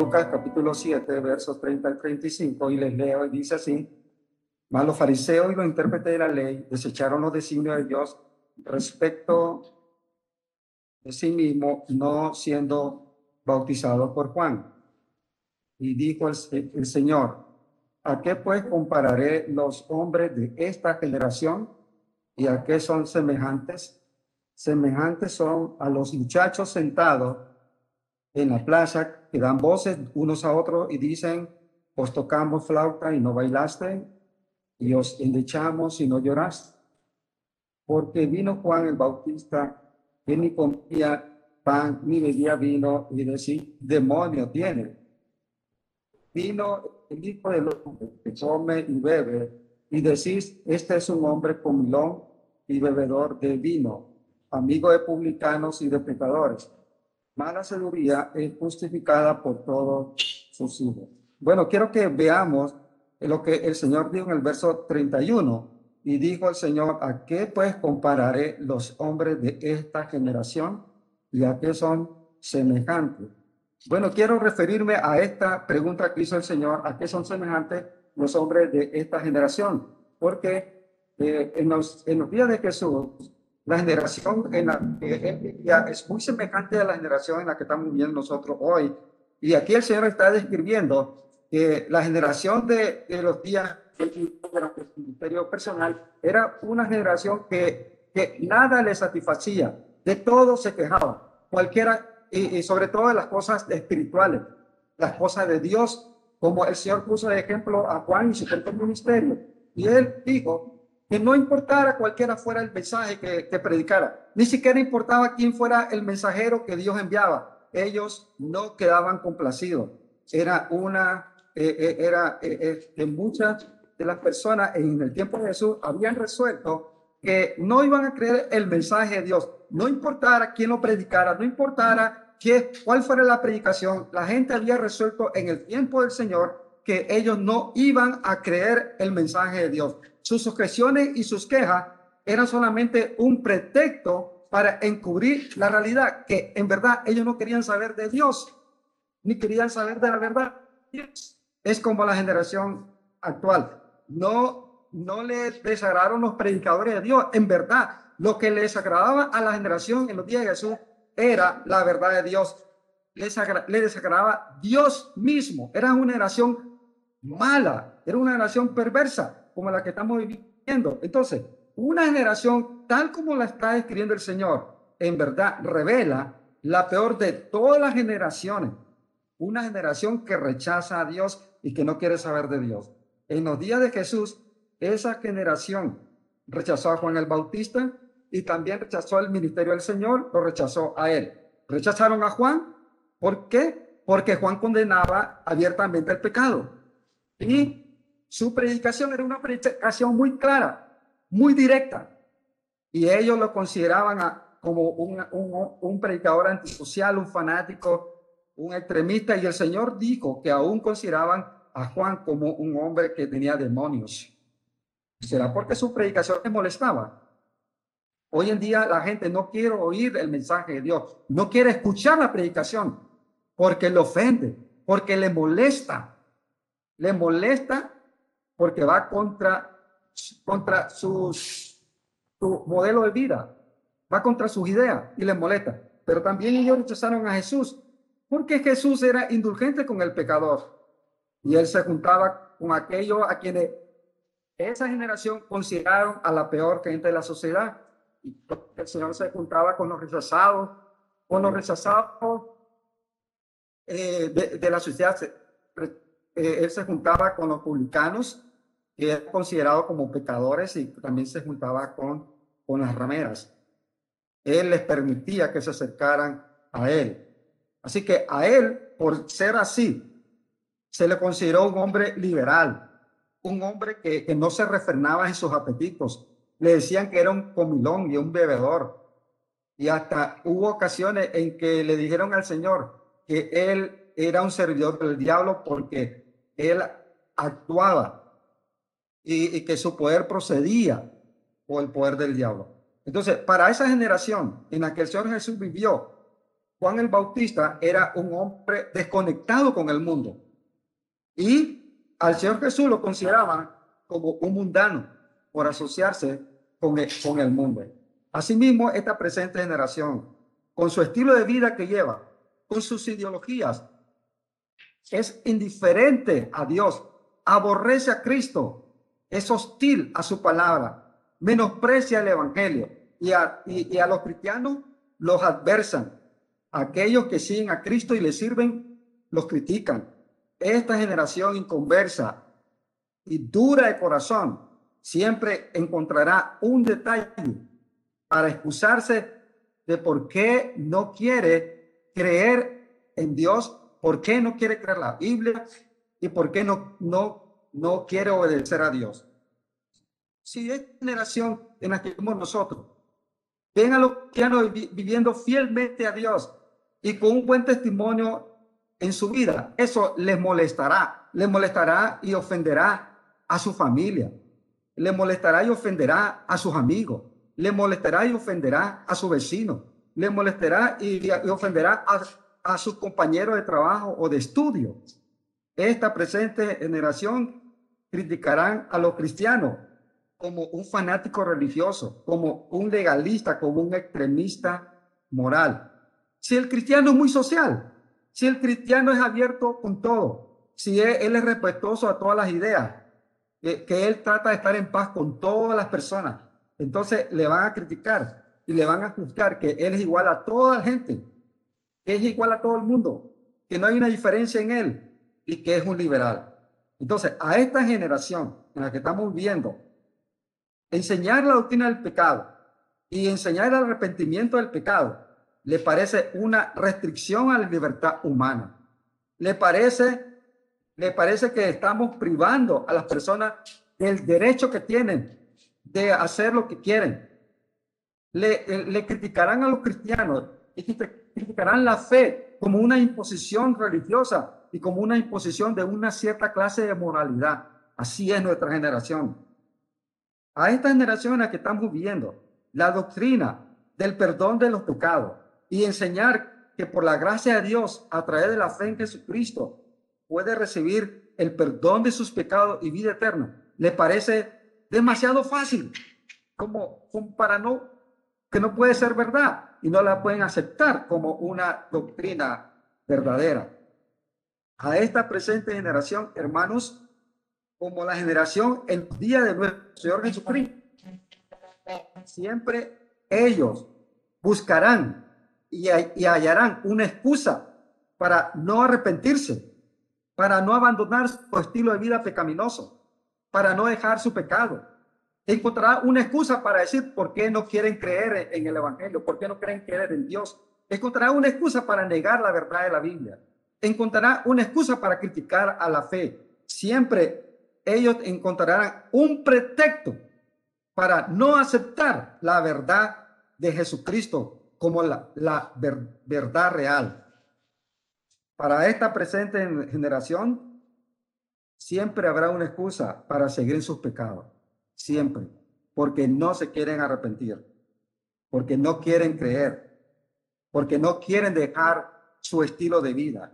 Lucas capítulo 7, versos 30 al 35, y les leo, y dice así, mas los fariseos y los intérpretes de la ley desecharon los designios de Dios respecto de sí mismo, no siendo bautizados por Juan. Y dijo el, el Señor, ¿a qué pues compararé los hombres de esta generación? ¿Y a qué son semejantes? Semejantes son a los muchachos sentados en la plaza que dan voces unos a otros y dicen, os tocamos flauta y no bailaste, y os endechamos y no lloraste. Porque vino Juan el Bautista, que ni comía pan ni bebía vino, y decía, demonio tiene. Vino el hijo del hombre que come y bebe, y decís, este es un hombre comilón y bebedor de vino, amigo de publicanos y de pecadores mala sabiduría es justificada por todos sus hijos. Bueno, quiero que veamos lo que el Señor dijo en el verso 31. Y dijo el Señor, ¿a qué pues compararé los hombres de esta generación? ¿Y a qué son semejantes? Bueno, quiero referirme a esta pregunta que hizo el Señor, ¿a qué son semejantes los hombres de esta generación? Porque eh, en, los, en los días de Jesús, la generación en la que ya es muy semejante a la generación en la que estamos viviendo nosotros hoy. Y aquí el Señor está describiendo que la generación de, los días ministerio personal era una generación que, que nada le satisfacía, de todo se quejaba, cualquiera, y, sobre todo de las cosas espirituales, las cosas de Dios, como el Señor puso de ejemplo a Juan y su ministerio. Y él dijo que no importara cualquiera fuera el mensaje que, predicara, ni siquiera importaba quién fuera el mensajero que Dios enviaba, ellos no quedaban complacidos. Era una, eh, eh, era eh, que muchas de las personas en el tiempo de Jesús habían resuelto que no iban a creer el mensaje de Dios, no importara quién lo predicara, no importara qué, cuál fuera la predicación, la gente había resuelto en el tiempo del Señor que ellos no iban a creer el mensaje de Dios sus objeciones y sus quejas eran solamente un pretexto para encubrir la realidad, que en verdad ellos no querían saber de Dios, ni querían saber de la verdad. Es como la generación actual. No, no les desagradaron los predicadores de Dios. En verdad, lo que les agradaba a la generación en los días de Jesús era la verdad de Dios. Les, les desagradaba Dios mismo. Era una generación mala, era una generación perversa como la que estamos viviendo. Entonces, una generación tal como la está escribiendo el Señor, en verdad revela la peor de todas las generaciones. Una generación que rechaza a Dios y que no quiere saber de Dios. En los días de Jesús, esa generación rechazó a Juan el Bautista y también rechazó el ministerio del Señor, lo rechazó a él. Rechazaron a Juan. ¿Por qué? Porque Juan condenaba abiertamente el pecado. Y su predicación era una predicación muy clara, muy directa. Y ellos lo consideraban como un, un, predicador antisocial, un fanático, un extremista. Y el Señor dijo que aún consideraban a Juan como un hombre que tenía demonios. ¿Será porque su predicación les molestaba? Hoy en día la gente no quiere oír el mensaje de Dios, no quiere escuchar la predicación porque le ofende, porque le molesta. Le molesta porque va contra, contra sus, su modelo de vida, va contra sus ideas y les molesta. Pero también ellos rechazaron a Jesús, porque Jesús era indulgente con el pecador y él se juntaba con aquellos a quienes esa generación consideraron a la peor gente de la sociedad. Y el Señor se juntaba con los rechazados, con los rechazados eh, de, la sociedad. Eh, él se juntaba con los publicanos considerado como pecadores y también se juntaba con, con las rameras. Él les permitía que se acercaran a él. Así que a él, por ser así, se le consideró un hombre liberal, un hombre que, que no se refrenaba en sus apetitos. Le decían que era un comilón y un bebedor. Y hasta hubo ocasiones en que le dijeron al Señor que él era un servidor del diablo porque él actuaba y, que su poder procedía por el poder del diablo. Entonces, para esa generación en la que el Señor Jesús vivió, Juan el Bautista era un hombre desconectado con el mundo. Y al Señor Jesús lo consideraban como un mundano por asociarse con el, con el mundo. Asimismo, esta presente generación, con su estilo de vida que lleva, con sus ideologías, es indiferente a Dios, aborrece a Cristo, es hostil a su palabra, menosprecia el Evangelio y a, y, a los cristianos los adversan. Aquellos que siguen a Cristo y le sirven, los critican. Esta generación inconversa y dura de corazón siempre encontrará un detalle para excusarse de por qué no quiere creer en Dios por qué no quiere creer la Biblia y por qué no, no, no quiere obedecer a Dios. Si es generación en la que somos nosotros, ven a los cristianos viviendo fielmente a Dios y con un buen testimonio en su vida, eso les molestará, les molestará y ofenderá a su familia, le molestará y ofenderá a sus amigos, le molestará y ofenderá a su vecino, le molestará y, ofenderá a, a sus compañeros de trabajo o de estudio. Esta presente generación criticarán a los cristianos como un fanático religioso, como un legalista, como un extremista moral. Si el cristiano es muy social, si el cristiano es abierto con todo, si él, es respetuoso a todas las ideas, que, que él trata de estar en paz con todas las personas, entonces le van a criticar y le van a juzgar que él es igual a toda la gente que es igual a todo el mundo, que no hay una diferencia en él y que es un liberal. Entonces, a esta generación en la que estamos viendo, enseñar la doctrina del pecado y enseñar el arrepentimiento del pecado le parece una restricción a la libertad humana. Le parece, le parece que estamos privando a las personas del derecho que tienen de hacer lo que quieren. Le, le criticarán a los cristianos y criticarán la fe como una imposición religiosa y como una imposición de una cierta clase de moralidad. Así es nuestra generación. A esta generación en la que estamos viviendo, la doctrina del perdón de los pecados y enseñar que por la gracia de Dios, a través de la fe en Jesucristo, puede recibir el perdón de sus pecados y vida eterna, le parece demasiado fácil, como, como para no, que no puede ser verdad y no la pueden aceptar como una doctrina verdadera. A esta presente generación, hermanos, como la generación el día de nuestro Señor Jesucristo, siempre ellos buscarán y, hallarán una excusa para no arrepentirse, para no abandonar su estilo de vida pecaminoso, para no dejar su pecado, encontrará una excusa para decir por qué no quieren creer en el Evangelio, por qué no quieren creer en Dios. Encontrará una excusa para negar la verdad de la Biblia. Encontrará una excusa para criticar a la fe. Siempre ellos encontrarán un pretexto para no aceptar la verdad de Jesucristo como la, la verdad real. Para esta presente generación, siempre habrá una excusa para seguir sus pecados. Siempre, porque no se quieren arrepentir, porque no quieren creer, porque no quieren dejar su estilo de vida,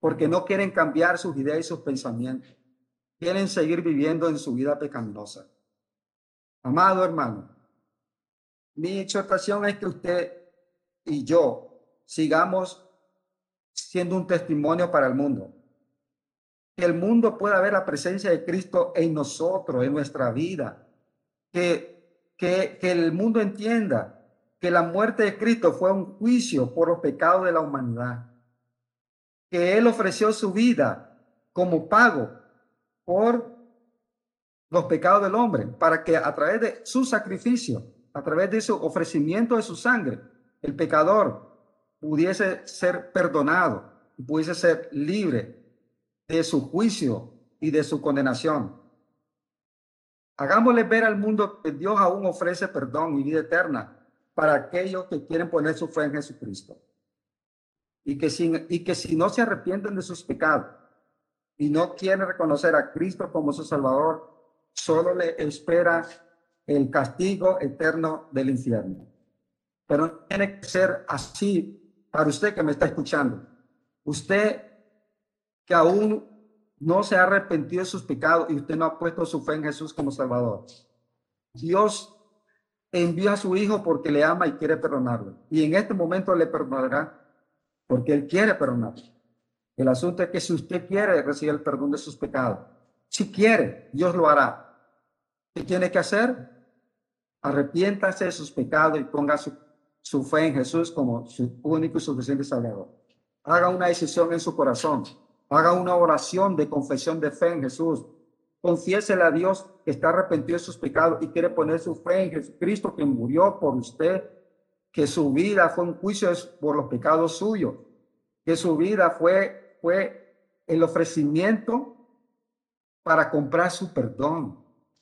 porque no quieren cambiar sus ideas y sus pensamientos, quieren seguir viviendo en su vida pecaminosa. Amado hermano, mi exhortación es que usted y yo sigamos siendo un testimonio para el mundo. Que el mundo pueda ver la presencia de Cristo en nosotros, en nuestra vida, que, que, que el mundo entienda que la muerte de Cristo fue un juicio por los pecados de la humanidad, que Él ofreció su vida como pago por los pecados del hombre, para que a través de su sacrificio, a través de su ofrecimiento de su sangre, el pecador pudiese ser perdonado pudiese ser libre de su juicio y de su condenación. Hagámosle ver al mundo que Dios aún ofrece perdón y vida eterna para aquellos que quieren poner su fe en Jesucristo. Y que, sin, y que si no se arrepienten de sus pecados y no quieren reconocer a Cristo como su Salvador, solo le espera el castigo eterno del infierno. Pero tiene que ser así para usted que me está escuchando, usted que aún no se ha arrepentido de sus pecados y usted no ha puesto su fe en Jesús como Salvador. Dios envió a su Hijo porque le ama y quiere perdonarlo. Y en este momento le perdonará porque Él quiere perdonarlo. El asunto es que si usted quiere recibir el perdón de sus pecados, si quiere, Dios lo hará. ¿Qué tiene que hacer? Arrepiéntase de sus pecados y ponga su, su fe en Jesús como su único y suficiente Salvador. Haga una decisión en su corazón. Haga una oración de confesión de fe en Jesús. Confiésele a Dios que está arrepentido de sus pecados y quiere poner su fe en Jesucristo que murió por usted, que su vida fue un juicio por los pecados suyos, que su vida fue, fue el ofrecimiento para comprar su perdón,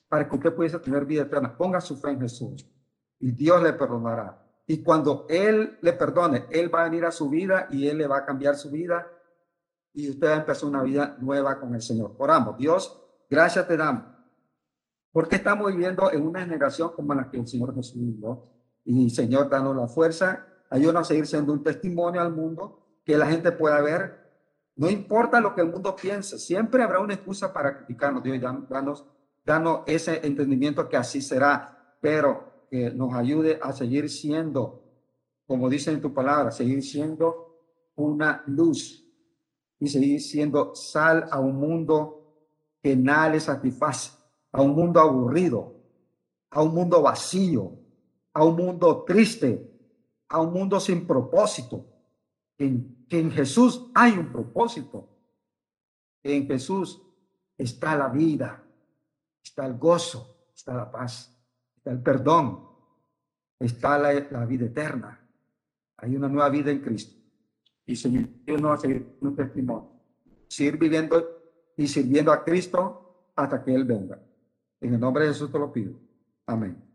para que usted pudiese tener vida eterna. Ponga su fe en Jesús y Dios le perdonará. Y cuando Él le perdone, Él va a venir a su vida y Él le va a cambiar su vida y usted va a empezar una vida nueva con el Señor. Oramos, Dios, gracias te damos. Porque estamos viviendo en una generación como la que el Señor Jesús vivió. Y Señor, danos la fuerza, ayúdanos a seguir siendo un testimonio al mundo, que la gente pueda ver. No importa lo que el mundo piense, siempre habrá una excusa para criticarnos. Dios, danos, danos ese entendimiento que así será, pero que nos ayude a seguir siendo, como dice en tu palabra, seguir siendo una luz y seguir siendo sal a un mundo que nada le satisface, a un mundo aburrido, a un mundo vacío, a un mundo triste, a un mundo sin propósito. En, en Jesús hay un propósito. En Jesús está la vida, está el gozo, está la paz, está el perdón, está la, vida eterna. Hay una nueva vida en Cristo y Señor, no va a seguir un testimonio. Seguir viviendo y sirviendo a Cristo hasta que Él venga. En el nombre de Jesús te lo pido. Amén.